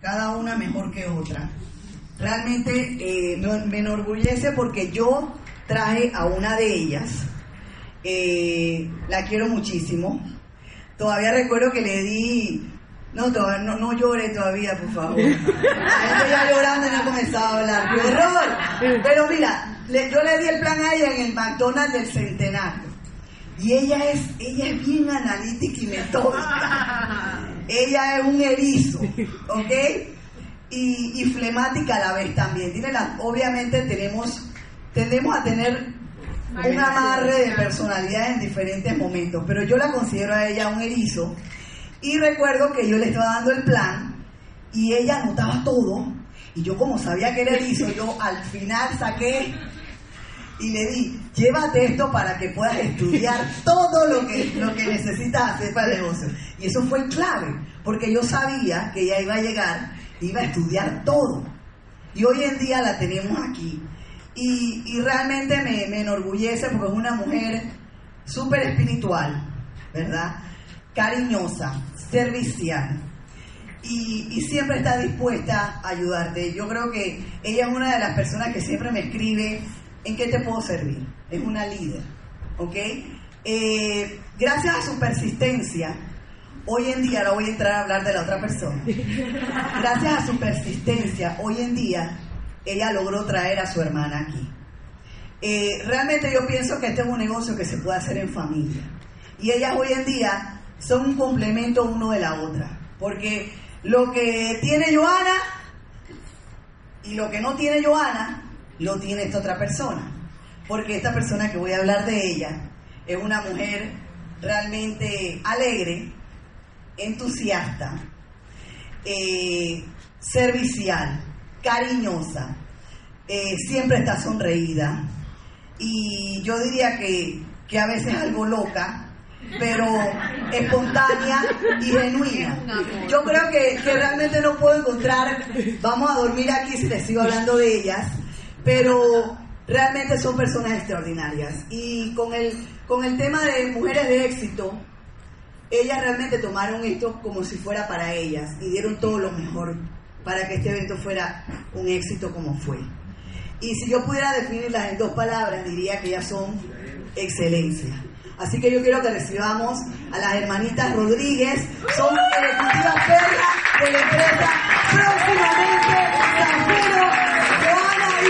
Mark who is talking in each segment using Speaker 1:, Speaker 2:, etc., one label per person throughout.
Speaker 1: Cada una mejor que otra. Realmente eh, me, me enorgullece porque yo traje a una de ellas. Eh, la quiero muchísimo. Todavía recuerdo que le di no, todavía, no, no llore todavía, por favor. La gente ya llorando y no ha comenzado a hablar. ¡Qué horror! Pero mira, le- yo le di el plan a ella en el McDonald's del Centenario. Y ella es, ella es bien analítica y metódica. Ella es un erizo, ¿ok? Y, y flemática a la vez también. Tiene la, obviamente tenemos, tendemos a tener un amarre de personalidad en diferentes momentos, pero yo la considero a ella un erizo. Y recuerdo que yo le estaba dando el plan y ella anotaba todo. Y yo como sabía que era erizo, yo al final saqué y le di, llévate esto para que puedas estudiar todo lo que, lo que necesitas hacer para el negocio. Y eso fue clave, porque yo sabía que ella iba a llegar, iba a estudiar todo. Y hoy en día la tenemos aquí. Y, y realmente me, me enorgullece porque es una mujer súper espiritual, ¿verdad? Cariñosa, servicial. Y, y siempre está dispuesta a ayudarte. Yo creo que ella es una de las personas que siempre me escribe en qué te puedo servir. Es una líder, ¿ok? Eh, gracias a su persistencia, hoy en día, ahora voy a entrar a hablar de la otra persona. Gracias a su persistencia, hoy en día, ella logró traer a su hermana aquí. Eh, realmente yo pienso que este es un negocio que se puede hacer en familia. Y ellas hoy en día son un complemento uno de la otra. Porque lo que tiene Joana y lo que no tiene Joana, lo tiene esta otra persona. Porque esta persona que voy a hablar de ella es una mujer realmente alegre, entusiasta, eh, servicial, cariñosa, eh, siempre está sonreída y yo diría que, que a veces algo loca, pero espontánea y genuina. Yo creo que, que realmente no puedo encontrar, vamos a dormir aquí si les sigo hablando de ellas, pero realmente son personas extraordinarias. Y con el, con el tema de mujeres de éxito, ellas realmente tomaron esto como si fuera para ellas y dieron todo lo mejor para que este evento fuera un éxito como fue. Y si yo pudiera definirlas en dos palabras, diría que ellas son excelencia. Así que yo quiero que recibamos a las hermanitas Rodríguez, son ejecutivas perras de la empresa próximamente Zafiro, Joana y Jihan. Hace calor. Es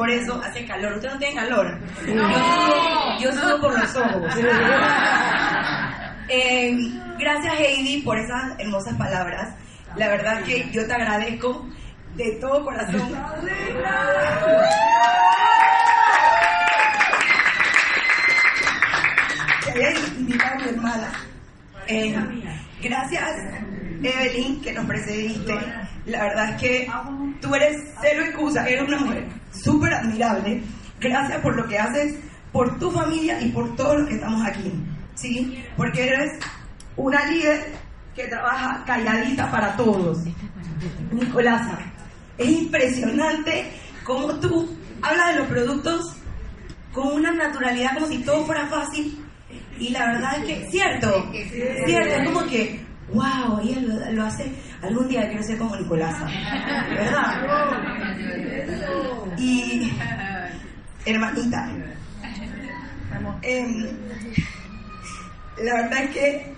Speaker 1: por eso, hace calor. ¿Usted no tiene calor? Sudo, yo sudo por los ojos. Eh, gracias Heidi por esas hermosas palabras. La verdad que yo te agradezco de todo corazón. Que hayas invitado a mi hermana. Eh, gracias, Evelyn, que nos precediste. La verdad es que tú eres cero excusa, eres una mujer súper admirable. Gracias por lo que haces por tu familia y por todos los que estamos aquí. ¿Sí? Porque eres una líder que trabaja calladita para todos. Nicolasa, es impresionante cómo tú hablas de los productos con una naturalidad como si todo fuera fácil y la verdad es que, cierto, cierto, es como que, wow, ella lo, lo hace, algún día quiero ser como Nicolasa, ¿verdad? Y, hermanita, em, la verdad es que,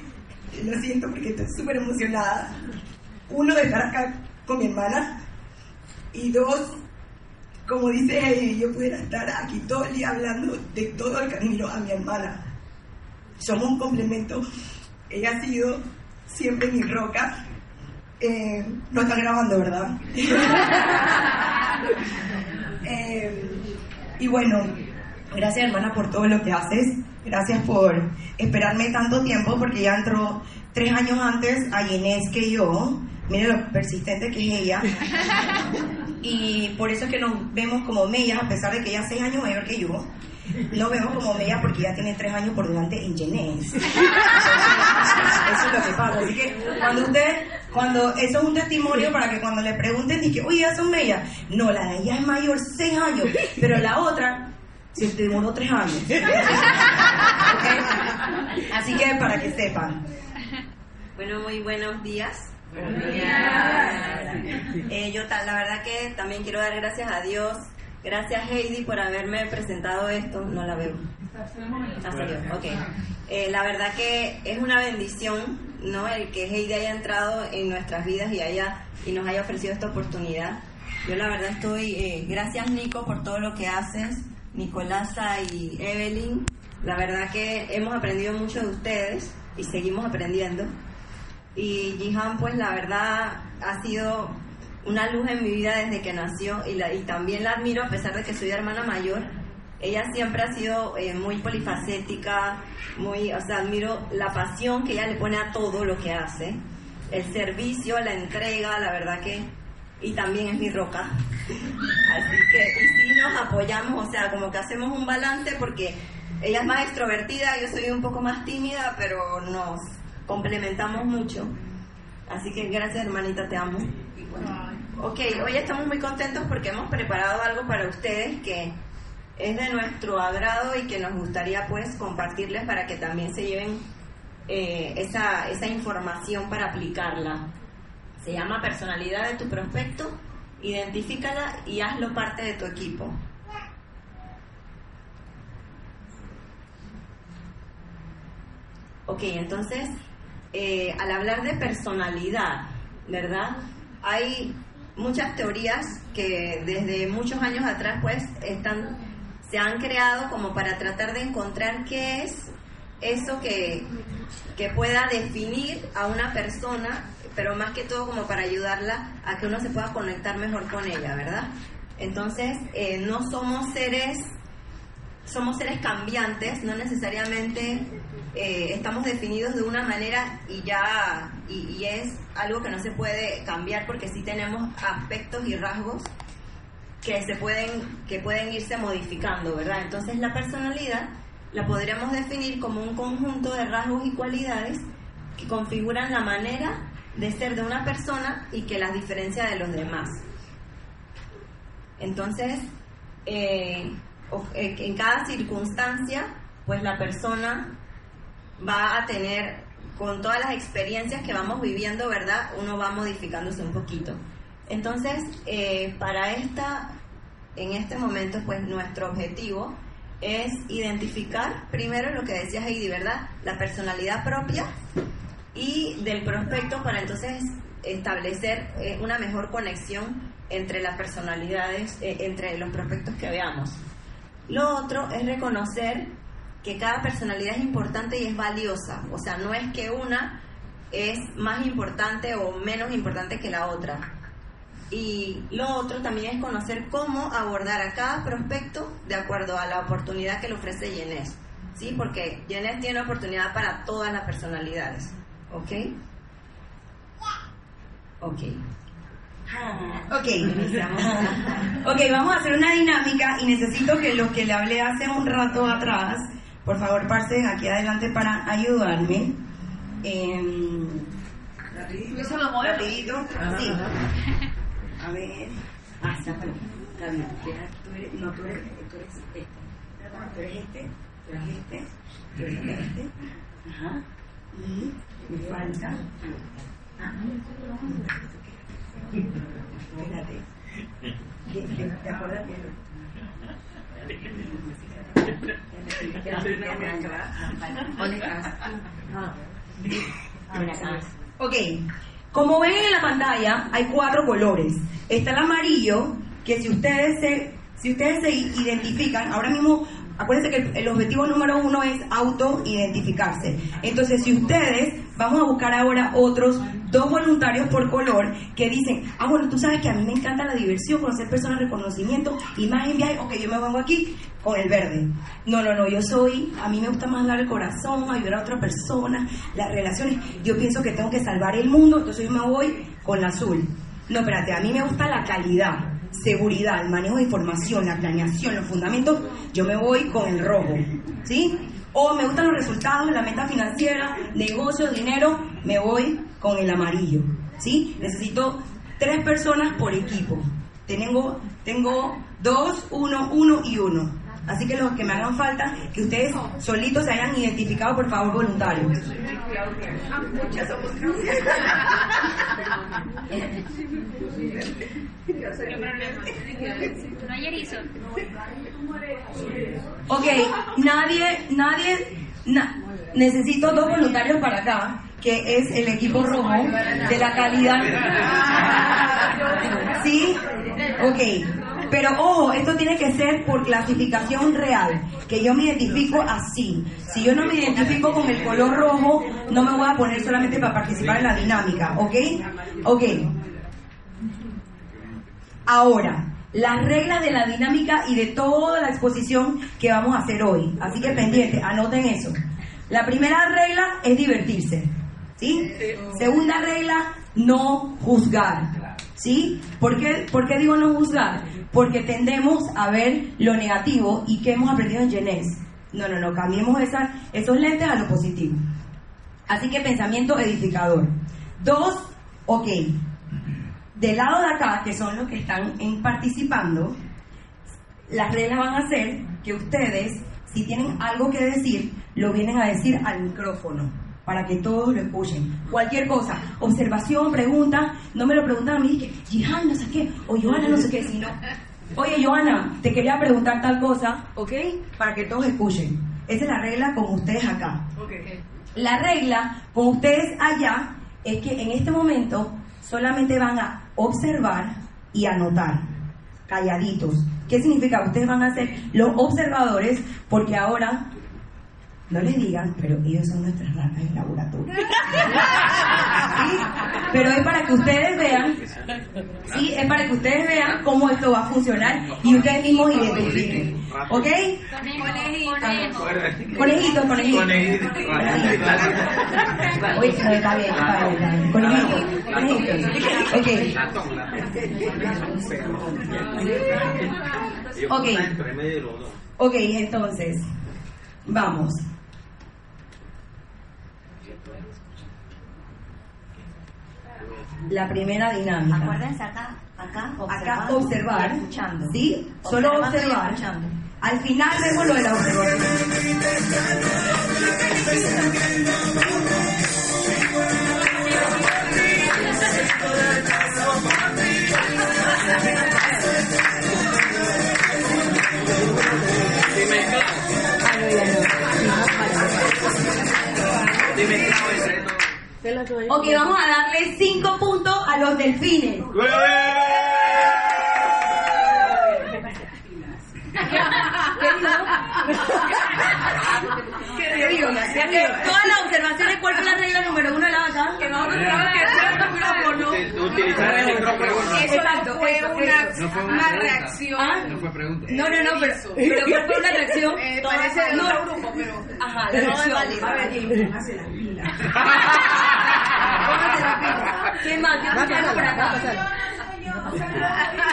Speaker 1: lo siento porque estoy súper emocionada, uno, de estar acá con mi hermana, y dos,
Speaker 2: como dice Heidi, yo pudiera estar aquí todo el día hablando de todo el camino a mi hermana. Somos un complemento. Ella ha sido siempre mi roca. Eh, no está grabando, ¿verdad? Y bueno, gracias hermana por todo lo que haces. Gracias por esperarme tanto tiempo porque ya entró tres años antes a Inés que yo. Mire lo persistente que es ella. Y por eso es que nos vemos como mellas, a pesar de que ella es seis años mayor que yo. Nos vemos como mellas porque ella tiene tres años por delante en Inés. Eso es lo que pasa. Así que cuando usted, cuando eso es un testimonio para que cuando le pregunten, y que, oye, ya son mellas. No, la de ella es mayor seis años, pero la otra se demoró tres años. ¿Ok? Así que para que sepan.
Speaker 3: Bueno, muy buenos días. Eh, yo la verdad que también quiero dar gracias a Dios, gracias Heidi por haberme presentado esto. No la veo. Ah, salió, ok. Eh, la verdad que es una bendición, ¿no? El que Heidi haya entrado en nuestras vidas y haya y nos haya ofrecido esta oportunidad. Yo la verdad estoy, eh, gracias Nico por todo lo que haces, Nicolasa y Evelyn. La verdad que hemos aprendido mucho de ustedes y seguimos aprendiendo. Y Jihan, pues la verdad ha sido una luz en mi vida desde que nació y, y también la admiro a pesar de que soy hermana mayor. Ella siempre ha sido eh, muy polifacética, muy, o sea, admiro la pasión que ella le pone a todo lo que hace, el servicio, la entrega, la verdad que, y también es mi roca. Así que, y sí nos apoyamos, o sea, como que hacemos un balance porque ella es más extrovertida, yo soy un poco más tímida, pero nos complementamos mucho. Así que gracias hermanita, te amo. Ok, hoy estamos muy contentos porque hemos preparado algo para ustedes que es de nuestro agrado y que nos gustaría pues compartirles para que también se lleven eh, esa, esa información para aplicarla. Se llama personalidad de tu prospecto, identifícala y hazlo parte de tu equipo. Ok, entonces, eh, al hablar de personalidad, ¿verdad? Hay muchas teorías que desde muchos años atrás, pues, están, se han creado como para tratar de encontrar qué es eso que, que pueda definir a una persona, pero más que todo como para ayudarla a que uno se pueda conectar mejor con ella, ¿verdad? Entonces, eh, no somos seres somos seres cambiantes, no necesariamente eh, estamos definidos de una manera y ya, y, y es algo que no se puede cambiar porque sí tenemos aspectos y rasgos que se pueden, que pueden irse modificando, ¿verdad? Entonces la personalidad la podríamos definir como un conjunto de rasgos y cualidades que configuran la manera de ser de una persona y que las diferencia de los demás. Entonces, eh, eh, en cada circunstancia, pues la persona va a tener, con todas las experiencias que vamos viviendo, ¿verdad? Uno va modificándose un poquito. Entonces, eh, para esta, en este momento, pues nuestro objetivo es identificar primero lo que decía Heidi, ¿verdad? La personalidad propia y del prospecto para entonces establecer eh, una mejor conexión entre las personalidades, eh, entre los prospectos que veamos. Lo otro es reconocer que cada personalidad es importante y es valiosa. O sea, no es que una es más importante o menos importante que la otra. Y lo otro también es conocer cómo abordar a cada prospecto de acuerdo a la oportunidad que le ofrece Yenes. ¿Sí? Porque Yenes tiene oportunidad para todas las personalidades. ¿Ok? Ok.
Speaker 1: Ok.
Speaker 3: Iniciamos.
Speaker 1: Ok, vamos a hacer una dinámica y necesito que los que le hablé hace un rato atrás, por favor pasen aquí adelante para ayudarme. Rapidito. Rapidito. Sí. Está bien. Deja, tú eres- no, tú eres, tú eres este. Tú eres este, tú eres este, tú eres este. Ajá. Y me falta. Ah. Espérate. ¿Qué- qué- ¿Te acuerdas acá. Ok, como ven en la pantalla, hay cuatro colores. Está el amarillo,
Speaker 2: que si ustedes se, si ustedes se identifican, ahora mismo, acuérdense que el, objetivo número uno es auto-identificarse. Entonces, si ustedes, vamos a buscar ahora otros dos voluntarios por color que dicen, ah, bueno, tú sabes que a mí me encanta la diversión, conocer personas, reconocimiento, imagen, viaje, ok, yo me vengo aquí con el verde. No, no, no, yo soy, a mí me gusta más dar el corazón, ayudar a otra persona, las relaciones. Yo pienso que tengo que salvar el mundo, entonces yo me voy con el azul. No, espérate, a mí me gusta la calidad, seguridad, el manejo de información, la planeación, los fundamentos, yo me voy con el rojo, ¿sí? O me gustan los resultados, la meta financiera, negocio, dinero, me voy con el amarillo, ¿sí? Necesito tres personas por equipo. Tengo, tengo dos, uno, uno y uno. Así que los que me hagan falta, que ustedes solitos se hayan identificado, por favor, voluntarios.
Speaker 4: No hay erizo.
Speaker 2: Ok, nadie, nadie, na- necesito dos voluntarios para acá, que es el equipo rojo de la calidad. ¿Sí? Ok. Pero ojo, esto tiene que ser por clasificación real, que yo me identifico así. Si yo no me identifico con el color rojo, no me voy a poner solamente para participar en la dinámica, ¿ok? Ok. Ahora, las reglas de la dinámica y de toda la exposición que vamos a hacer hoy. Así que pendiente, anoten eso. La primera regla es divertirse. ¿Sí? Segunda regla, no juzgar. ¿Sí? ¿Por qué, por qué digo no juzgar? Porque tendemos a ver lo negativo y que hemos aprendido en Genés. No, no, no, cambiemos esa- esos lentes a lo positivo. Así que pensamiento edificador. Dos, ok, del lado de acá, que son los que están participando, las reglas van a ser que ustedes, si tienen algo que decir, lo vienen a decir al micrófono, para que todos lo escuchen. Cualquier cosa, observación, pregunta, no me lo preguntan a mí, que Jihan, no sé qué, o Joana, no sé qué, sino, oye, Joana, te quería preguntar tal cosa, ¿ok? Para que todos escuchen. Esa es la regla con ustedes acá. La regla con ustedes allá es que en este momento solamente van a observar y anotar, calladitos. ¿Qué significa? Ustedes van a ser los observadores porque ahora, no les digan, pero ellos son nuestras ratas en laboratorio. Pero es para que ustedes vean, ¿sí? Es para que ustedes vean cómo esto va a funcionar y ustedes mismos identifiquen. ¿Ok? Conejitos, conejitos. Oye, está bien, está bien, está bien. Conejitos, conejitos. Ok. Ok. Ok, entonces, vamos. La primera dinámica.
Speaker 3: Acuérdense acá, acá,
Speaker 2: Acá observar,
Speaker 3: y escuchando.
Speaker 2: ¿sí? Solo observar. Al final vemos lo de la observación. Ok, vamos a darle cinco puntos a los delfines. ¿Qué digo? Todas las observaciones, ¿cuál fue la regla número uno de la vaca? Que no
Speaker 5: Utilizar el micrófono.
Speaker 2: Exacto,
Speaker 6: fue una, una reacción.
Speaker 2: ¿Ah?
Speaker 5: No fue pregunta.
Speaker 2: No, no, no, pero, pero ¿cuál fue la reacción?
Speaker 6: Eh, parece de
Speaker 2: no,
Speaker 6: otro grupo, pero.
Speaker 2: Ajá, la reacción. A ver.
Speaker 6: Póngase las pilas.
Speaker 2: ¿Quién más? Yo escuché algo por acá.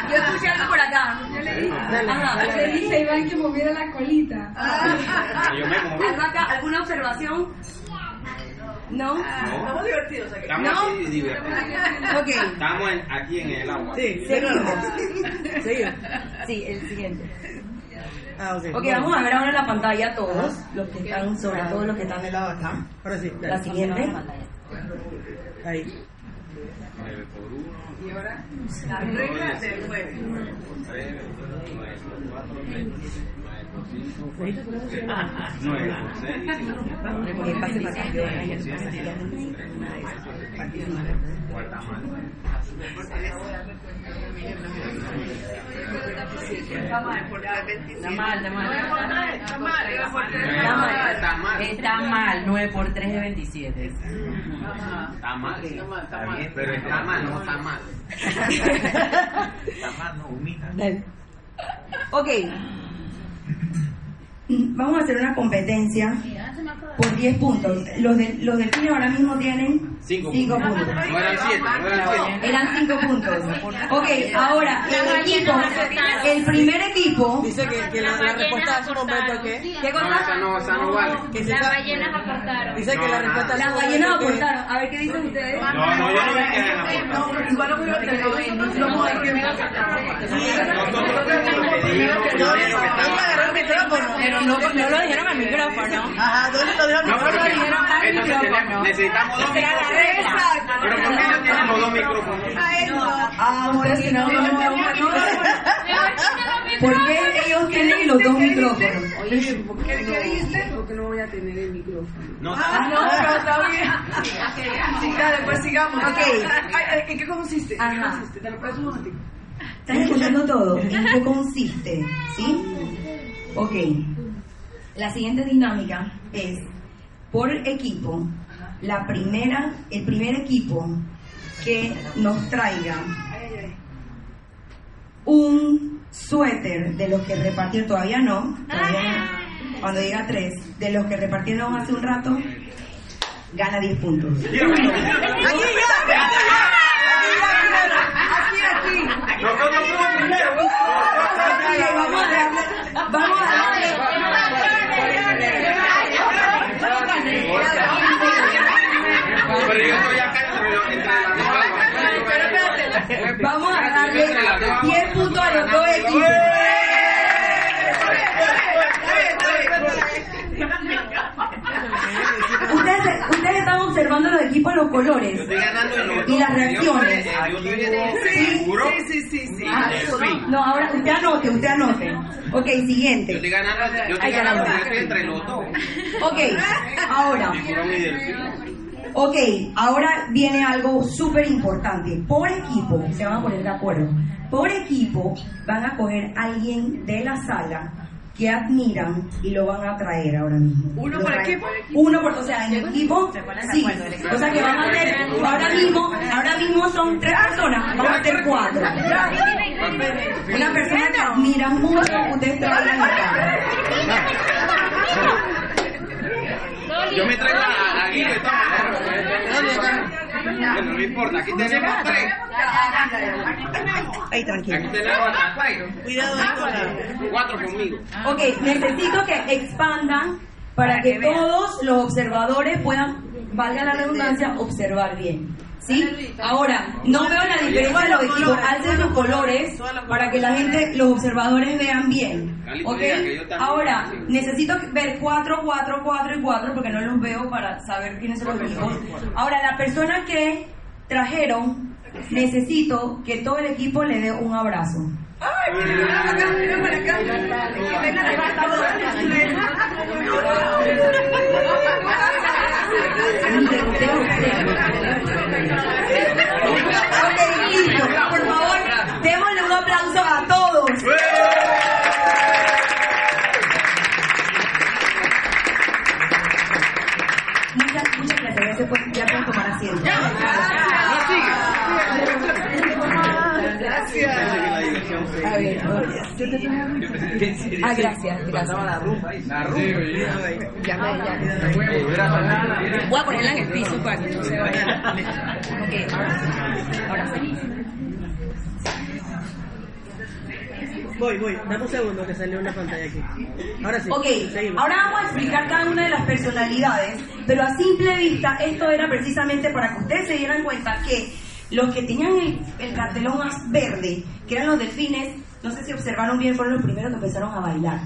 Speaker 2: Yo escuché algo por acá. Ajá.
Speaker 7: Le dije a Iván que moviera la colita.
Speaker 5: Yo me moví.
Speaker 2: ¿Algo acá? ¿Alguna observación? ¿No?
Speaker 6: Estamos divertidos aquí.
Speaker 5: Estamos
Speaker 2: ¿No?
Speaker 5: así divertidos.
Speaker 2: Ok.
Speaker 5: Estamos en- aquí en el agua.
Speaker 2: Seguimos. Sí, el siguiente. Ok, vamos a ver ahora en la pantalla todos, los que están, sobre todo los que están del lado de acá.
Speaker 8: Ahora sí, ya.
Speaker 2: La siguiente.
Speaker 8: Ahí.
Speaker 5: Nueve por uno,
Speaker 6: Y ahora, las reglas del juego.
Speaker 5: tres, nueve por cuatro, veinte, nueve por Nueve.
Speaker 2: Que pase para acá, yo,
Speaker 6: Está mal, porque a 27.
Speaker 8: Está mal, está mal.
Speaker 6: Está mal, está mal.
Speaker 8: Está mal.
Speaker 5: Está mal.
Speaker 8: Está mal, 9 por 3 es 27.
Speaker 5: Está mal.
Speaker 6: Está mal, está mal.
Speaker 5: Pero está mal, no está mal. Está mal, no humita.
Speaker 2: Ok. Vamos a hacer una competencia por 10 puntos. Los, de, los delfines ahora mismo tienen
Speaker 5: Cinco
Speaker 2: 5
Speaker 5: puntos.
Speaker 2: puntos.
Speaker 5: No eran siete, no eran siete.
Speaker 2: Eran 5 puntos. Ok, ahora el equipo, el primer equipo.
Speaker 8: Dice que, que la, la respuesta hace un momento que.
Speaker 2: ¿Qué cosa?
Speaker 5: no, esa no vale.
Speaker 8: que se
Speaker 4: Las ballenas aportaron.
Speaker 8: Dice que la respuesta
Speaker 2: Las ballenas aportaron. A ver qué dicen ustedes.
Speaker 5: No, no, yo no vi que
Speaker 6: igual no. No, no,
Speaker 5: dijimos primero que estaba.
Speaker 8: el micrófono. Pero no, no lo dijeron al micrófono. Ajá, ¿dónde lo dijeron?
Speaker 5: No, pero
Speaker 8: lo dijeron al micrófono.
Speaker 5: necesitamos dos micrófonos. Pero ¿por qué no tenemos dos micrófonos?
Speaker 2: Ah, ustedes no, no, no, no. ¿Por qué ellos tienen los dos micrófonos?
Speaker 6: ¿Qué, ¿Qué dijiste? Porque no voy a tener el micrófono.
Speaker 5: No,
Speaker 6: Ah, no, pero está bien. Sí, dale, pues sigamos. ¿En qué consiste? ¿En qué
Speaker 2: Ajá.
Speaker 6: consiste? Te lo puedes un momentico.
Speaker 2: ¿Están escuchando todo? ¿En qué consiste? ¿Sí? Ok. La siguiente dinámica es, por equipo, la primera, el primer equipo que nos traiga un suéter de los que repartieron, todavía no, todavía no, cuando diga tres, de los que repartieron hace un rato, gana 10 puntos.
Speaker 5: Nosotros.
Speaker 2: Ok, vamos a darle, vamos vamos a darle 10 puntos a los dos equipos. Ustedes, ustedes están observando los colores y las reacciones.
Speaker 6: Sí, sí, sí, sí, sí.
Speaker 2: Ah, No, ahora usted anote, usted anote. Ok,
Speaker 5: Yo estoy
Speaker 2: siguiente.
Speaker 5: ganando, yo estoy ganando, yo estoy entre los dos.
Speaker 2: Ok, ahora. Ok, ahora viene algo súper importante. Por equipo, se van a poner de acuerdo. Por equipo van a coger a alguien de la sala que admiran y lo van a traer ahora mismo.
Speaker 6: ¿Uno por equipo?
Speaker 2: Uno por, o sea, en equipo, sí. O sea que van a ser, ahora mismo, ahora mismo son tres personas, van a ser cuatro. Una persona que admiran mucho, ustedes traigan acá.
Speaker 5: Yo me traigo a, a Bueno, no importa, aquí tenemos tres.
Speaker 2: Ahí tranquilo.
Speaker 5: Aquí tenemos a tres.
Speaker 8: Cuidado la.
Speaker 5: Cuatro conmigo.
Speaker 2: Ok, necesito que expandan para que todos los observadores puedan, valga la redundancia, observar bien. ¿Sí? Ahora, no veo la diferencia de los equipos. Alcen sus colores para que la gente, los observadores vean bien. ¿Ok?
Speaker 5: que.
Speaker 2: Ahora, necesito ver 4, 4, 4 y 4 porque no los veo para saber quiénes son los equipos. Ahora, la persona que trajeron, necesito que todo el equipo le dé un abrazo. Ok, listo. Por favor, démosle un aplauso a todos. Ah, gracias, gracias.
Speaker 5: La rumba.
Speaker 2: Ya me, ya. Voy a ponerla en el piso para que no se vaya. Ok, ahora sí. Ahora sí.
Speaker 8: Voy, voy. Dame un segundo que salió una pantalla aquí. Ahora sí.
Speaker 2: Ok,
Speaker 8: seguimos.
Speaker 2: ahora vamos a explicar cada una de las personalidades, pero a simple vista esto era precisamente para que ustedes se dieran cuenta que los que tenían el, el cartelón más verde, que eran los delfines, no sé si observaron bien, fueron los primeros que empezaron a bailar.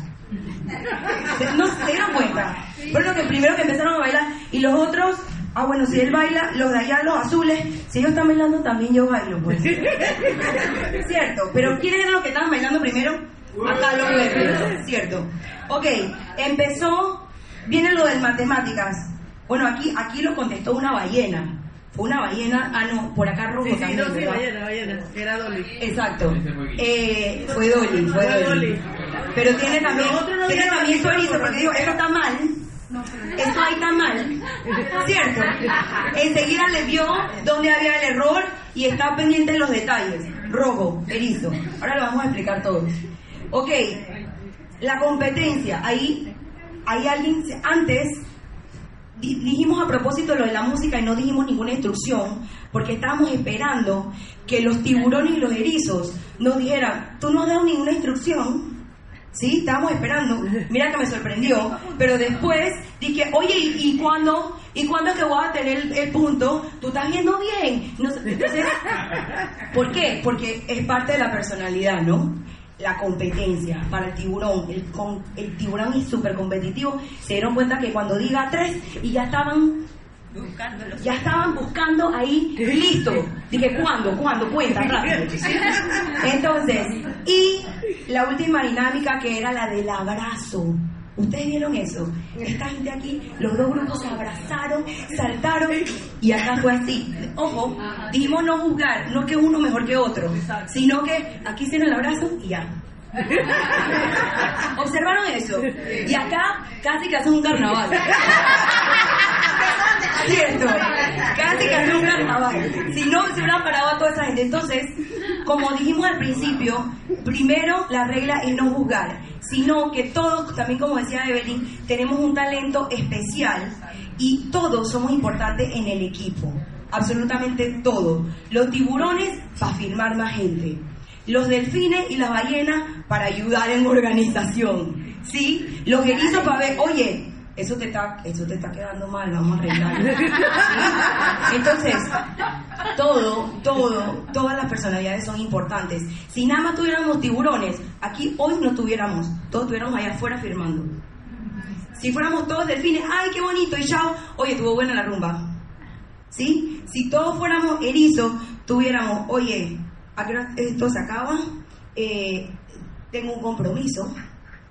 Speaker 2: ¿No se dieron cuenta? Fueron los que primero que empezaron a bailar y los otros, ah bueno, si él baila, los de allá, los azules, si ellos están bailando también yo bailo, pues. Cierto, pero ¿quiénes eran los que estaban bailando primero? Acá los nervios, ¿cierto? Ok, empezó, viene lo de matemáticas. Bueno, aquí, aquí lo contestó una ballena. Fue una ballena, ah no, por acá rojo
Speaker 8: Sí, sí,
Speaker 2: también,
Speaker 8: no, sí,
Speaker 2: ¿verdad?
Speaker 8: ballena, ballena. Era Dolly.
Speaker 2: Exacto. Eh, fue Dolly, fue
Speaker 8: Fue
Speaker 2: Dolly.
Speaker 8: Dolly.
Speaker 2: Pero tiene también,
Speaker 8: no
Speaker 2: tiene también
Speaker 8: la
Speaker 2: su erizo,
Speaker 8: película,
Speaker 2: porque digo, esto está mal. Esto ahí está mal. ¿Cierto? Enseguida le vio dónde había el error y está pendiente de los detalles. Rojo, erizo. Ahora lo vamos a explicar todo. Ok, la competencia. Ahí, hay alguien, antes dijimos a propósito lo de la música y no dijimos ninguna instrucción, porque estábamos esperando que los tiburones y los erizos nos dijeran, tú no has dado ninguna instrucción, ¿sí? Estábamos esperando, mira que me sorprendió, pero después dije, oye, ¿y, y cuándo? ¿Y cuándo es que voy a tener el, punto? ¿Tú estás viendo bien? No ¿por qué? Porque es parte de la personalidad, ¿no? La competencia para el tiburón. El, con- el tiburón es súper competitivo. Se dieron cuenta que cuando diga tres y ya estaban
Speaker 3: Buscándolos.
Speaker 2: ya estaban buscando ahí, listo. Dije, ¿cuándo? ¿Cuándo? Cuenta, rápido. Entonces, y la última dinámica que era la del abrazo. ¿Ustedes vieron eso? Esta gente aquí, los dos grupos se abrazaron, saltaron y acá fue así. Ojo, dijimos no juzgar, no que uno mejor que otro, sino que aquí hicieron el abrazo y ya. ¿Observaron eso? Y acá casi que hacen un carnaval. Cierto, casi que hacen un carnaval. Si no, se hubieran parado a toda esa gente. Entonces, como dijimos al principio, primero la regla es no juzgar, sino que todos, también como decía Evelyn, tenemos un talento especial y todos somos importantes en el equipo. Absolutamente todo. Los tiburones para firmar más gente. Los delfines y las ballenas para ayudar en organización. ¿Sí? Los erizos para ver, oye, eso te está, eso te está quedando mal, vamos a arreglarlo. Entonces, todo, todo, todas las personalidades son importantes. Si nada más tuviéramos tiburones, aquí hoy no tuviéramos, todos estuviéramos allá afuera firmando. Si fuéramos todos delfines, ¡ay, qué bonito! Y chao, oye, estuvo buena la rumba. ¿Sí? Si todos fuéramos erizos, tuviéramos, oye, ¿a qué hora esto se acaba? Eh, tengo un compromiso.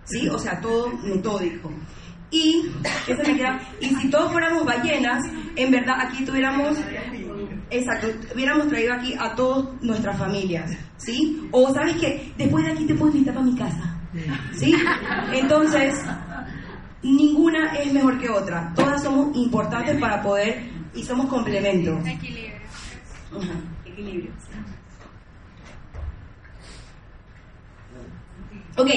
Speaker 2: ¿Sí? O sea, todo metódico. Y, eso me queda, y si todos fuéramos ballenas, en verdad aquí tuviéramos, exacto, hubiéramos traído aquí a todas nuestras familias, ¿sí? O sabes que después de aquí te puedo invitar para mi casa, ¿sí? Entonces, ninguna es mejor que otra, todas somos importantes para poder y somos complementos.
Speaker 7: Equilibrio.
Speaker 2: Equilibrio. Ok,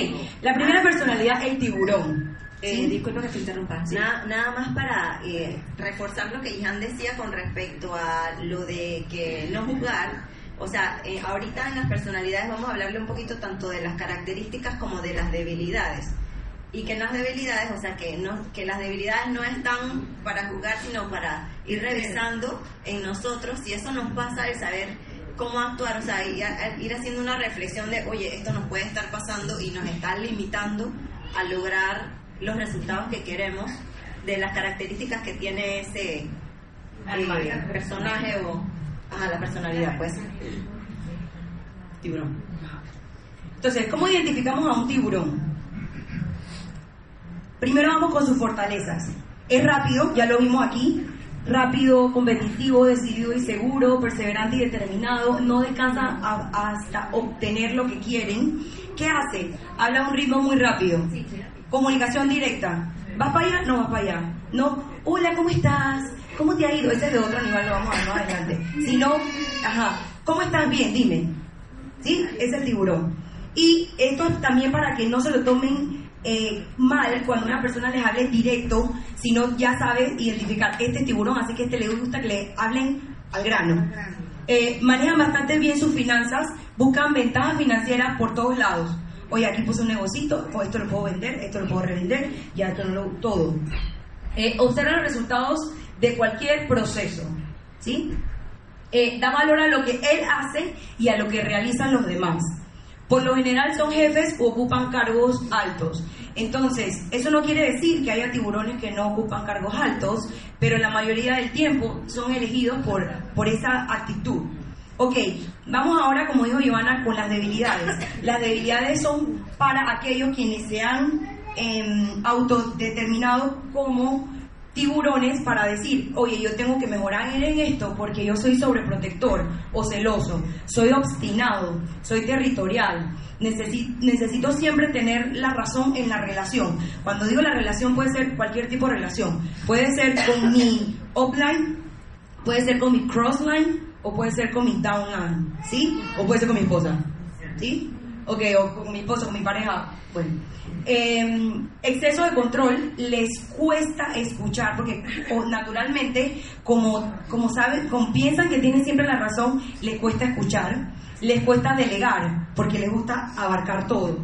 Speaker 2: la primera personalidad, el tiburón.
Speaker 3: Eh, disculpa que te interrumpa.
Speaker 2: Sí.
Speaker 3: Nada, nada más para eh, reforzar lo que Ihan decía con respecto a lo de que no juzgar. O sea, eh, ahorita en las personalidades vamos a hablarle un poquito tanto de las características como de las debilidades. Y que en las debilidades, o sea, que, no, que las debilidades no están para juzgar, sino para ir revisando en nosotros. Y eso nos pasa el saber cómo actuar, o sea, a- ir haciendo una reflexión de, oye, esto nos puede estar pasando y nos está limitando a lograr los resultados que queremos de las características que tiene ese eh, personaje o ajá, la personalidad, pues.
Speaker 2: Tiburón. Entonces, ¿cómo identificamos a un tiburón? Primero vamos con sus fortalezas. Es rápido, ya lo vimos aquí. Rápido, competitivo, decidido y seguro, perseverante y determinado. No descansa a- hasta obtener lo que quieren. ¿Qué hace? Habla a un ritmo muy rápido. Comunicación directa. ¿Vas para allá? No vas para allá. No, hola, ¿cómo estás? ¿Cómo te ha ido? Ese es de otro nivel, lo vamos a ver más adelante. Si no, ajá, ¿cómo estás? Bien, dime. ¿Sí? Es el tiburón. Y esto es también para que no se lo tomen eh, mal cuando una persona les hable directo, sino ya sabe identificar este es tiburón, así que este le gusta que le hablen al grano. Eh, manejan bastante bien sus finanzas, buscan ventajas financieras por todos lados. Oye, aquí puse un negocito, o esto lo puedo vender, esto lo puedo revender, ya esto no lo, todo. Eh, observan los resultados de cualquier proceso, ¿sí? Eh, da valor a lo que él hace y a lo que realizan los demás. Por lo general son jefes o ocupan cargos altos. Entonces, eso no quiere decir que haya tiburones que no ocupan cargos altos, pero la mayoría del tiempo son elegidos por, por esa actitud. Ok, vamos ahora, como dijo Ivana, con las debilidades. Las debilidades son para aquellos quienes se han em, autodeterminado como tiburones para decir, oye, yo tengo que mejorar en esto porque yo soy sobreprotector o celoso, soy obstinado, soy territorial, necesito, necesito siempre tener la razón en la relación. Cuando digo la relación puede ser cualquier tipo de relación, puede ser con mi upline, puede ser con mi crossline o puede ser con mi downline, ¿sí? O puede ser con mi esposa, ¿sí? Ok, o con mi esposo, con mi pareja, bueno. Em, exceso de control les cuesta escuchar porque naturalmente como como saben como piensan que tienen siempre la razón les cuesta escuchar les cuesta delegar porque les gusta abarcar todo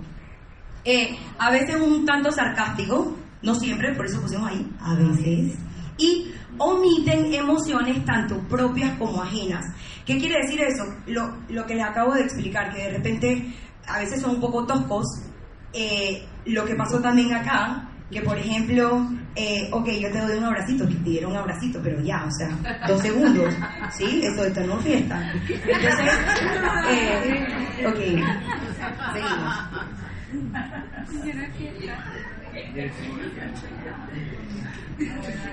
Speaker 2: Eh, a veces un tanto sarcástico no siempre por eso pusimos ahí a veces y omiten emociones tanto propias como ajenas ¿qué quiere decir eso? lo, lo que les acabo de explicar que de repente a veces son un poco toscos eh, lo que pasó también acá, que por ejemplo, eh, ok, yo te doy un abracito, que te dieron un abracito, pero ya, o sea, dos segundos, ¿sí? Eso de no fiesta. Entonces, eh, ok, seguimos.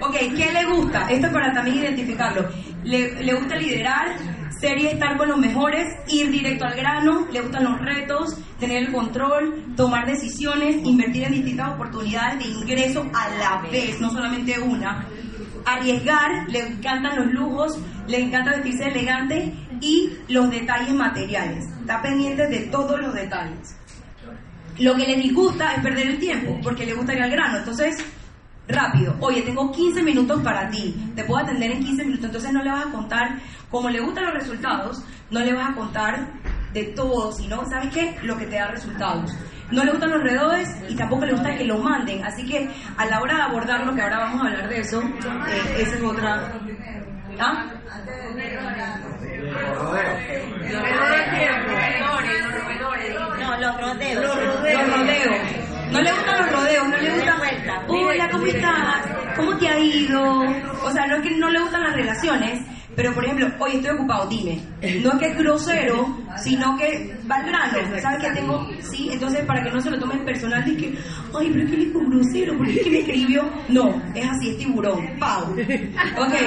Speaker 2: Ok, ¿qué le gusta? Esto es para también identificarlo. Le, gusta liderar, ser y estar con los mejores, ir directo al grano, le gustan los retos, tener el control, tomar decisiones, invertir en distintas oportunidades de ingreso a la vez, no solamente una. Arriesgar, le encantan los lujos, le encanta vestirse elegante y los detalles materiales. Está pendiente de todos los detalles. Lo que le disgusta es perder el tiempo, porque le gusta ir al grano. Entonces, rápido, oye, tengo 15 minutos para ti, te puedo atender en 15 minutos, entonces no le vas a contar, como le gustan los resultados, no le vas a contar de todo, sino, ¿sabes qué? Lo que te da resultados. No le gustan los redores y tampoco le gusta que lo manden, así que a la hora de abordarlo, que ahora vamos a hablar de eso, eh, esa es otra... ¿Ah?
Speaker 3: No, los rodeos.
Speaker 2: Los rodeos. No le gustan los rodeos, no le gusta. Hola, ¿cómo estás? ¿Cómo te ha ido? O sea, no es que no le gustan las relaciones, pero por ejemplo, oye, estoy ocupado, dime. No es que es grosero, sino que va al grano. ¿Sabes que tengo? Sí, entonces para que no se lo tomen personal, dije, ay, pero es que él es grosero, ¿por qué es que me escribió? No, es así, es tiburón. Pau. Ok.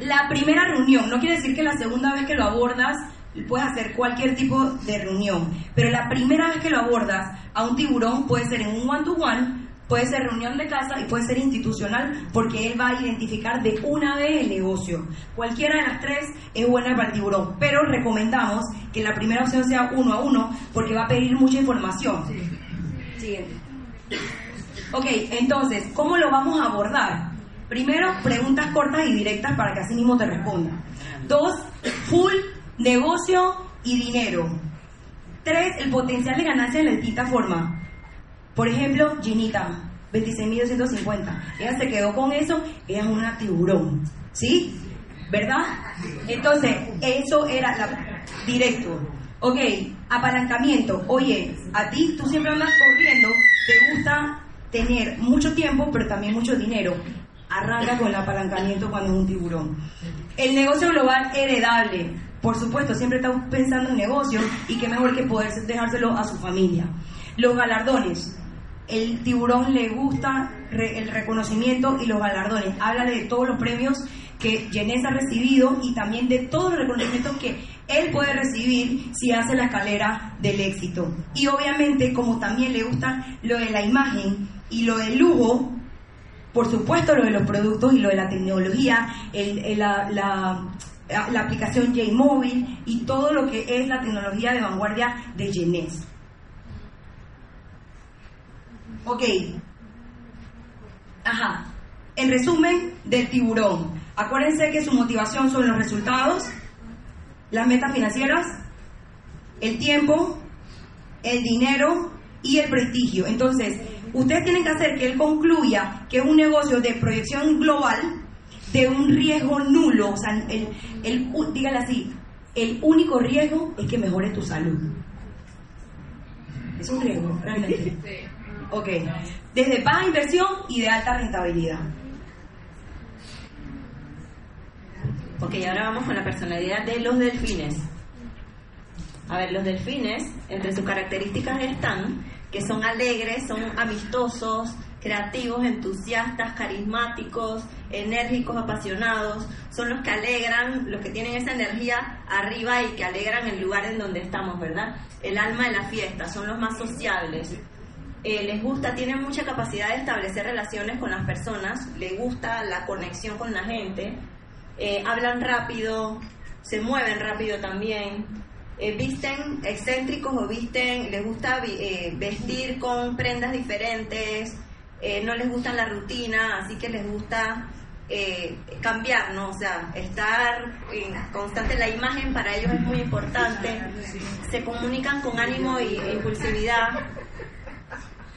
Speaker 2: La primera reunión, no quiere decir que la segunda vez que lo abordas puedes hacer cualquier tipo de reunión, pero la primera vez que lo abordas a un tiburón puede ser en un one-to-one, puede ser reunión de casa y puede ser institucional porque él va a identificar de una vez el negocio. Cualquiera de las tres es buena para el tiburón, pero recomendamos que la primera opción sea uno a uno porque va a pedir mucha información. Siguiente. Ok, entonces, ¿cómo lo vamos a abordar? Primero, preguntas cortas y directas para que así mismo te responda. Dos, full negocio y dinero. Tres, el potencial de ganancia en la distinta forma. Por ejemplo, Ginita, 26.250. Ella se quedó con eso, ella es una tiburón. ¿Sí? ¿Verdad? Entonces, eso era la, directo. Ok, apalancamiento. Oye, a ti tú siempre andas corriendo, te gusta tener mucho tiempo, pero también mucho dinero. Arranca con el apalancamiento cuando es un tiburón. El negocio global heredable. Por supuesto, siempre estamos pensando en negocio y qué mejor que poder dejárselo a su familia. Los galardones. El tiburón le gusta el reconocimiento y los galardones. Háblale de todos los premios que Jeunesse ha recibido y también de todos los reconocimientos que él puede recibir si hace la escalera del éxito. Y obviamente, como también le gusta lo de la imagen y lo del lujo, por supuesto lo de los productos y lo de la tecnología, la- la aplicación J-Mobile y todo lo que es la tecnología de vanguardia de Jeunesse. Ok. Ajá. En resumen, del tiburón. Acuérdense que su motivación son los resultados, las metas financieras, el tiempo, el dinero y el prestigio. Entonces, ustedes tienen que hacer que él concluya que es un negocio de proyección global, de un riesgo nulo. O sea, el, el, dígale así, el único riesgo es que mejore tu salud. Es un riesgo, realmente. Ok. Desde baja inversión y de alta rentabilidad.
Speaker 3: Ok, ahora vamos con la personalidad de los delfines. A ver, los delfines, entre sus características están que son alegres, son amistosos, creativos, entusiastas, carismáticos, enérgicos, apasionados, son los que alegran, los que tienen esa energía arriba y que alegran el lugar en donde estamos, ¿verdad? El alma de la fiesta, son los más sociables. Eh, les gusta, tienen mucha capacidad de establecer relaciones con las personas, les gusta la conexión con la gente, eh, hablan rápido, se mueven rápido también, eh, visten excéntricos o visten, les gusta vestir con prendas diferentes, no les gusta la rutina, así que les gusta cambiar, ¿no? O sea, estar en constante, la imagen para ellos es muy importante, se comunican con ánimo e impulsividad,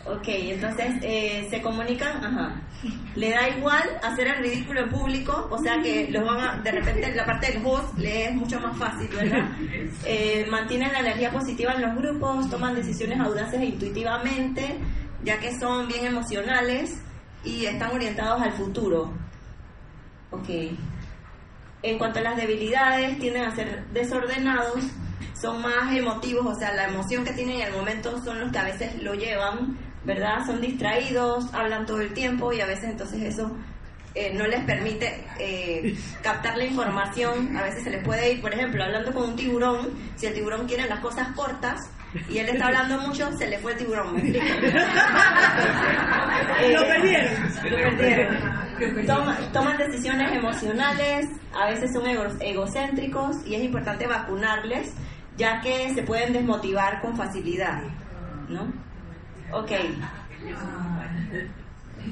Speaker 3: Ok, entonces eh, se comunican, ajá. Le da igual hacer el ridículo en público, o sea que los van a, de repente la parte del host le es mucho más fácil, ¿verdad? Eh, mantienen la energía positiva en los grupos, toman decisiones audaces e intuitivamente, ya que son bien emocionales y están orientados al futuro. Ok. En cuanto a las debilidades, tienden a ser desordenados, son más emotivos, o sea, la emoción que tienen en el momento son los que a veces lo llevan ¿verdad? Son distraídos, hablan todo el tiempo y a veces entonces eso eh, no les permite eh, captar la información, a veces se les puede ir, por ejemplo, hablando con un tiburón, si el tiburón quiere las cosas cortas y él está hablando mucho, se le fue el tiburón, ¿me explico?
Speaker 8: Eh, lo perdieron.
Speaker 3: Lo perdieron. toman decisiones emocionales, a veces son egocéntricos y es importante vacunarles, ya que se pueden desmotivar con facilidad, ¿no? Ok.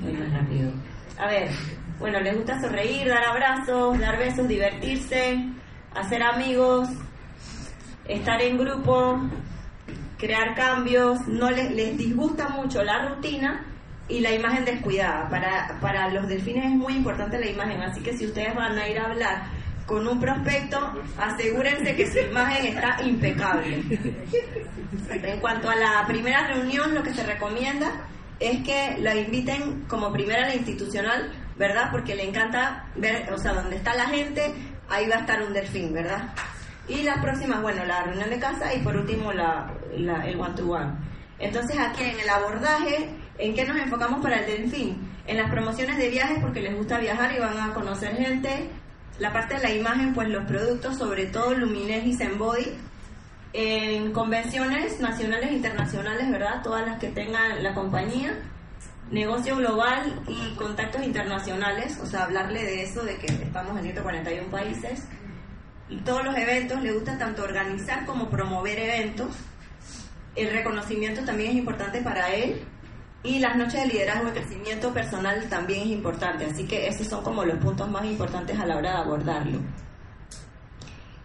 Speaker 3: Muy más rápido. A ver, bueno, les gusta sonreír, dar abrazos, dar besos, divertirse, hacer amigos, estar en grupo, crear cambios, no les, les disgusta mucho la rutina y la imagen descuidada. Para, para los delfines es muy importante la imagen, así que si ustedes van a ir a hablar con un prospecto, asegúrense que su imagen está impecable. En cuanto a la primera reunión, lo que se recomienda es que la inviten como primera a la institucional, ¿verdad? Porque le encanta ver, o sea, donde está la gente, ahí va a estar un delfín, ¿verdad? Y las próximas, bueno, la reunión de casa y por último la, el one-to-one. Entonces aquí en el abordaje, ¿en qué nos enfocamos para el delfín? En las promociones de viajes porque les gusta viajar y van a conocer gente, la parte de la imagen, pues los productos, sobre todo Lumines y Zenbody, en convenciones nacionales e internacionales, ¿verdad? Todas las que tengan la compañía, negocio global y contactos internacionales, o sea, hablarle de eso, de que estamos en 141 países. Todos los eventos, le gusta tanto organizar como promover eventos. El reconocimiento también es importante para él y las noches de liderazgo y crecimiento personal también es importante, así que esos son como los puntos más importantes a la hora de abordarlo.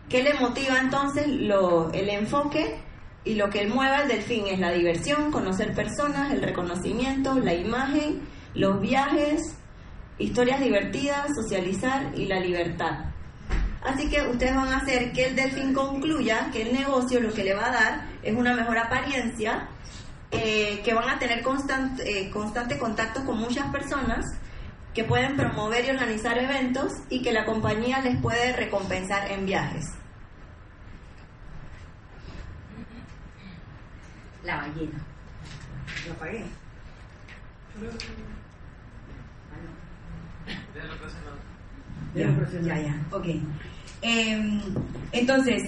Speaker 3: ¿Qué le motiva entonces lo, el enfoque? Y lo que mueve al delfín es la diversión, conocer personas, el reconocimiento, la imagen, los viajes, historias divertidas, socializar y la libertad. Así que ustedes van a hacer que el delfín concluya que el negocio lo que le va a dar es una mejor apariencia eh, que van a tener constante, eh, constante contacto con muchas personas, que pueden promover y organizar eventos y que la compañía les puede recompensar en viajes.
Speaker 2: La ballena. ¿Lo apagué? Ya, ya, ya, ok. Eh, entonces,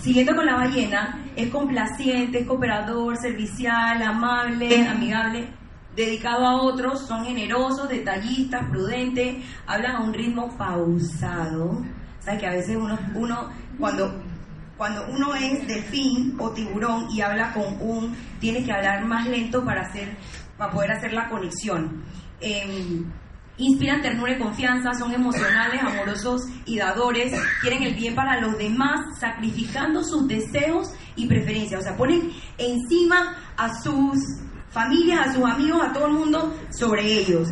Speaker 2: siguiendo con la ballena, es complaciente, es cooperador, servicial, amable, amigable, dedicado a otros, son generosos, detallistas, prudentes, hablan a un ritmo pausado. ¿Sabes que a veces uno, uno cuando, cuando uno es delfín o tiburón y habla con un, tiene que hablar más lento para, hacer, para poder hacer la conexión. Eh, Inspiran ternura y confianza, son emocionales, amorosos y dadores, quieren el bien para los demás, sacrificando sus deseos y preferencias. O sea, ponen encima a sus familias, a sus amigos, a todo el mundo sobre ellos.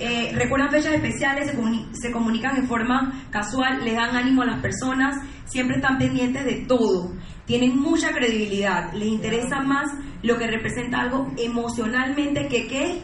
Speaker 2: Eh, recuerdan fechas especiales, se, se comunican en forma casual, les dan ánimo a las personas, siempre están pendientes de todo, tienen mucha credibilidad, les interesa más lo que representa algo emocionalmente que, ¿qué?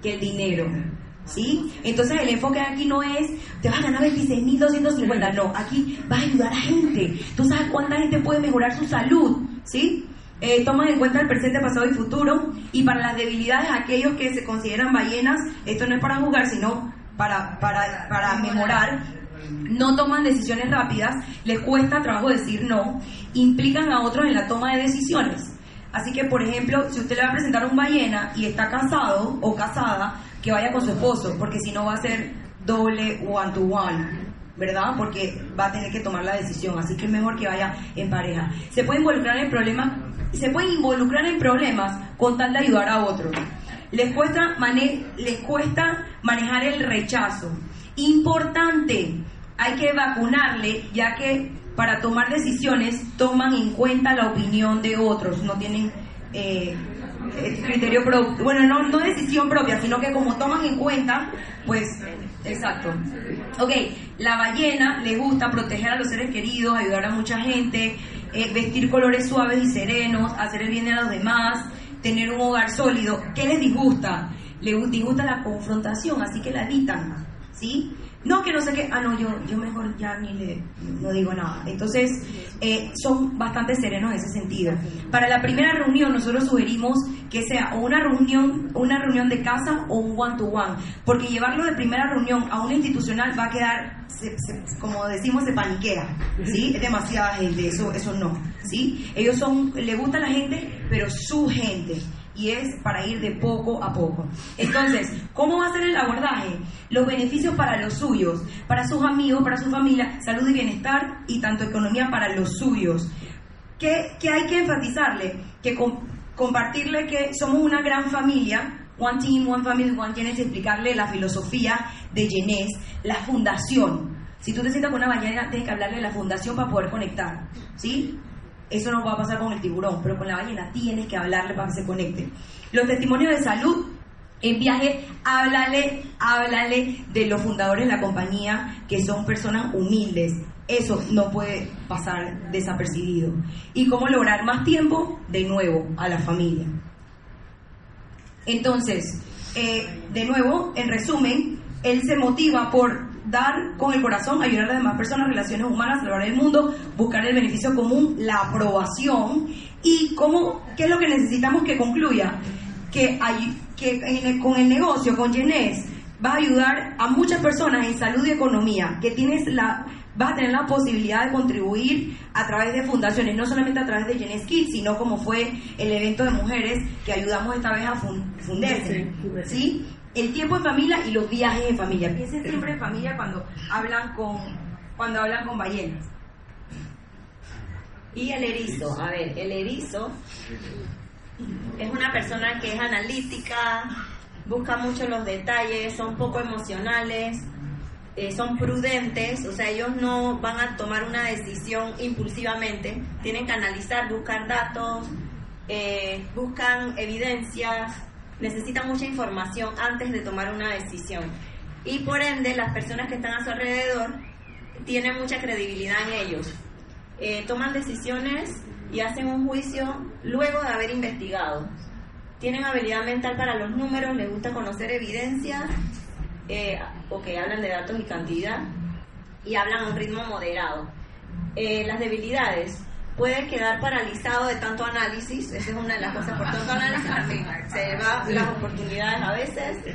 Speaker 2: que el dinero. ¿Sí? Entonces el enfoque aquí no es, te vas a ganar 26.250, no, aquí vas a ayudar a gente. Tú sabes cuánta gente puede mejorar su salud, ¿sí? Eh, toman en cuenta el presente, pasado y futuro. Y para las debilidades, aquellos que se consideran ballenas, esto no es para jugar, sino para, para, para mejorar. No toman decisiones rápidas, les cuesta trabajo decir no, implican a otros en la toma de decisiones. Así que, por ejemplo, si usted le va a presentar a un ballena y está casado o casada, que vaya con su esposo, porque si no va a ser doble one to one, ¿verdad? Porque va a tener que tomar la decisión, así que es mejor que vaya en pareja. Se puede involucrar en problemas, se puede involucrar en problemas con tal de ayudar a otros. Les cuesta, mane les cuesta manejar el rechazo. Importante, hay que vacunarle, ya que para tomar decisiones toman en cuenta la opinión de otros, no tienen eh, criterio propio, bueno, no, no decisión propia, sino que como toman en cuenta, pues, exacto. Ok, la ballena le gusta proteger a los seres queridos, ayudar a mucha gente, eh, vestir colores suaves y serenos, hacer el bien a los demás, tener un hogar sólido. ¿Qué les disgusta? Les disgusta la confrontación, así que la evitan, ¿sí? No, que no sé qué, ah, no, yo, yo mejor ya ni le, no digo nada. Entonces, eh, son bastante serenos en ese sentido. Para la primera reunión, nosotros sugerimos que sea o una reunión, una reunión de casa o un one-to-one, porque llevarlo de primera reunión a una institucional va a quedar, como decimos, se paniquea, ¿sí? Es demasiada gente, eso, eso no, ¿sí? Ellos son, le gusta la gente, pero su gente y es para ir de poco a poco. Entonces, ¿cómo va a ser el abordaje? Los beneficios para los suyos, para sus amigos, para su familia, salud y bienestar y tanto economía para los suyos. ¿Qué, hay que enfatizarle? Que compartirle que somos una gran familia, One Team, One Family, One Genes, explicarle la filosofía de Genes, la fundación. Si tú te sientas con una ballena, tienes que hablarle de la fundación para poder conectar, ¿sí? Eso no va a pasar con el tiburón, pero con la ballena tienes que hablarle para que se conecte. Los testimonios de salud en viaje, háblale, háblale de los fundadores de la compañía, que son personas humildes. Eso no puede pasar desapercibido. ¿Y cómo lograr más tiempo? De nuevo, a la familia. Entonces, eh, de nuevo, en resumen, él se motiva por dar con el corazón, ayudar a las demás personas, relaciones humanas, salvar el mundo, buscar el beneficio común, la aprobación. Y cómo, qué es lo que necesitamos que concluya, que, hay, que con el negocio, con Genes, vas a ayudar a muchas personas en salud y economía, que tienes la, vas a tener la posibilidad de contribuir a través de fundaciones, no solamente a través de Genes Kids, sino como fue el evento de mujeres que ayudamos esta vez a fundarse, ¿sí? El tiempo en familia y los viajes en familia. Piensen siempre en familia cuando hablan con, cuando hablan con ballenas.
Speaker 3: Y el erizo, a ver, el erizo es una persona que es analítica, busca mucho los detalles, son poco emocionales, eh, son prudentes, o sea, ellos no van a tomar una decisión impulsivamente, tienen que analizar, buscar datos, eh, buscan evidencias, necesita mucha información antes de tomar una decisión. Y por ende, las personas que están a su alrededor tienen mucha credibilidad en ellos. Eh, toman decisiones y hacen un juicio luego de haber investigado. Tienen habilidad mental para los números, les gusta conocer evidencia, eh, ok, hablan de datos y cantidad, y hablan a un ritmo moderado. Eh, las debilidades, puede quedar paralizado de tanto análisis, esa es una de las cosas, por tanto análisis. Se va las oportunidades a veces,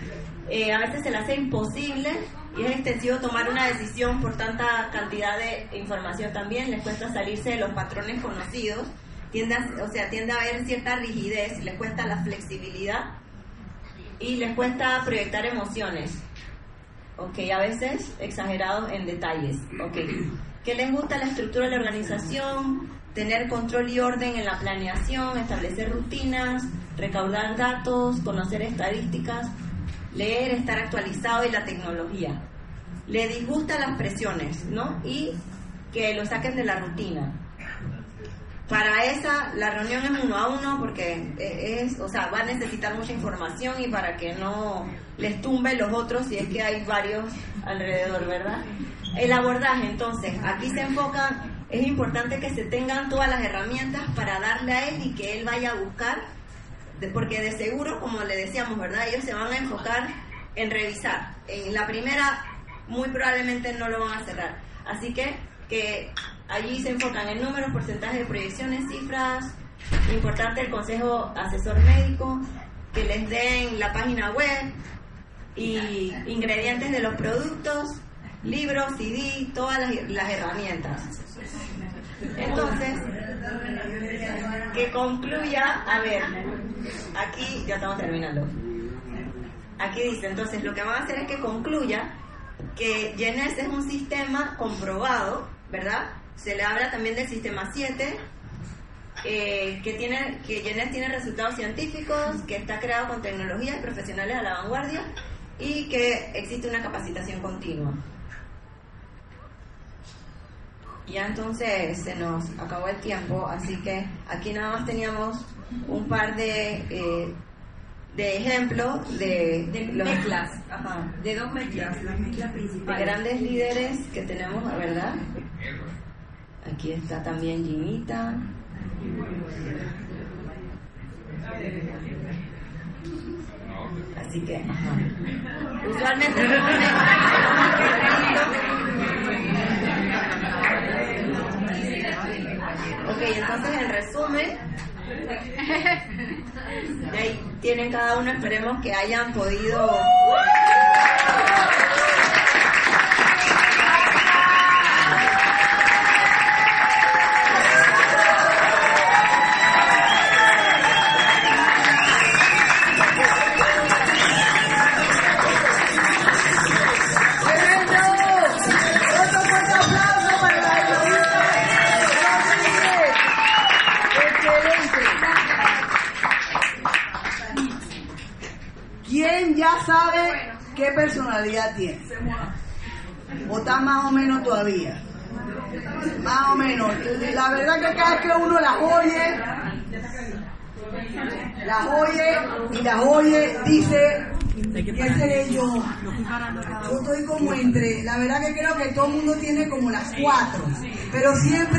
Speaker 3: eh, a veces se le hace imposible y es extensivo tomar una decisión por tanta cantidad de información también, les cuesta salirse de los patrones conocidos, tiende a, o sea, tiende a haber cierta rigidez, les cuesta la flexibilidad y les cuesta proyectar emociones, ok, a veces exagerados en detalles, ok. Que les gusta la estructura de la organización, tener control y orden en la planeación, establecer rutinas, recaudar datos, conocer estadísticas, leer, estar actualizado y la tecnología. Le disgustan las presiones, ¿no? Y que lo saquen de la rutina. Para esa, la reunión es uno a uno porque es, o sea, va a necesitar mucha información y para que no les tumbe los otros si es que hay varios alrededor, ¿verdad? El abordaje, entonces, aquí se enfoca es importante que se tengan todas las herramientas para darle a él y que él vaya a buscar, porque de seguro, como le decíamos, ¿verdad? Ellos se van a enfocar en revisar. En la primera muy probablemente no lo van a cerrar. Así que, que allí se enfocan en números, porcentajes de proyecciones, cifras, importante el consejo asesor médico, que les den la página web y ingredientes de los productos, libros, CD, todas las, herramientas. Entonces, que concluya, a ver, aquí ya estamos terminando. Aquí dice, entonces lo que van a hacer es que concluya que Genes es un sistema comprobado, ¿verdad? Se le habla también del sistema 7, eh, que tiene que Genes tiene resultados científicos, que está creado con tecnologías profesionales a la vanguardia y que existe una capacitación continua. Ya entonces se nos acabó el tiempo, así que aquí nada más teníamos un par de, eh, de ejemplos de,
Speaker 6: De
Speaker 3: los-
Speaker 6: mezclas.
Speaker 3: Ajá,
Speaker 6: De dos mezclas, las mezclas
Speaker 3: de
Speaker 6: principales.
Speaker 3: grandes líderes que tenemos, ¿verdad? Aquí está también Jimita. Así que, ajá. Usualmente Ok, entonces en resumen, ahí tienen cada uno, esperemos que hayan podido
Speaker 1: personalidad tiene? ¿O está más o menos todavía? Más o menos. La verdad que cada vez que uno las oye, las oye y las oye, dice, ¿qué seré yo? Yo estoy como entre, la verdad que creo que todo el mundo tiene como las cuatro, pero siempre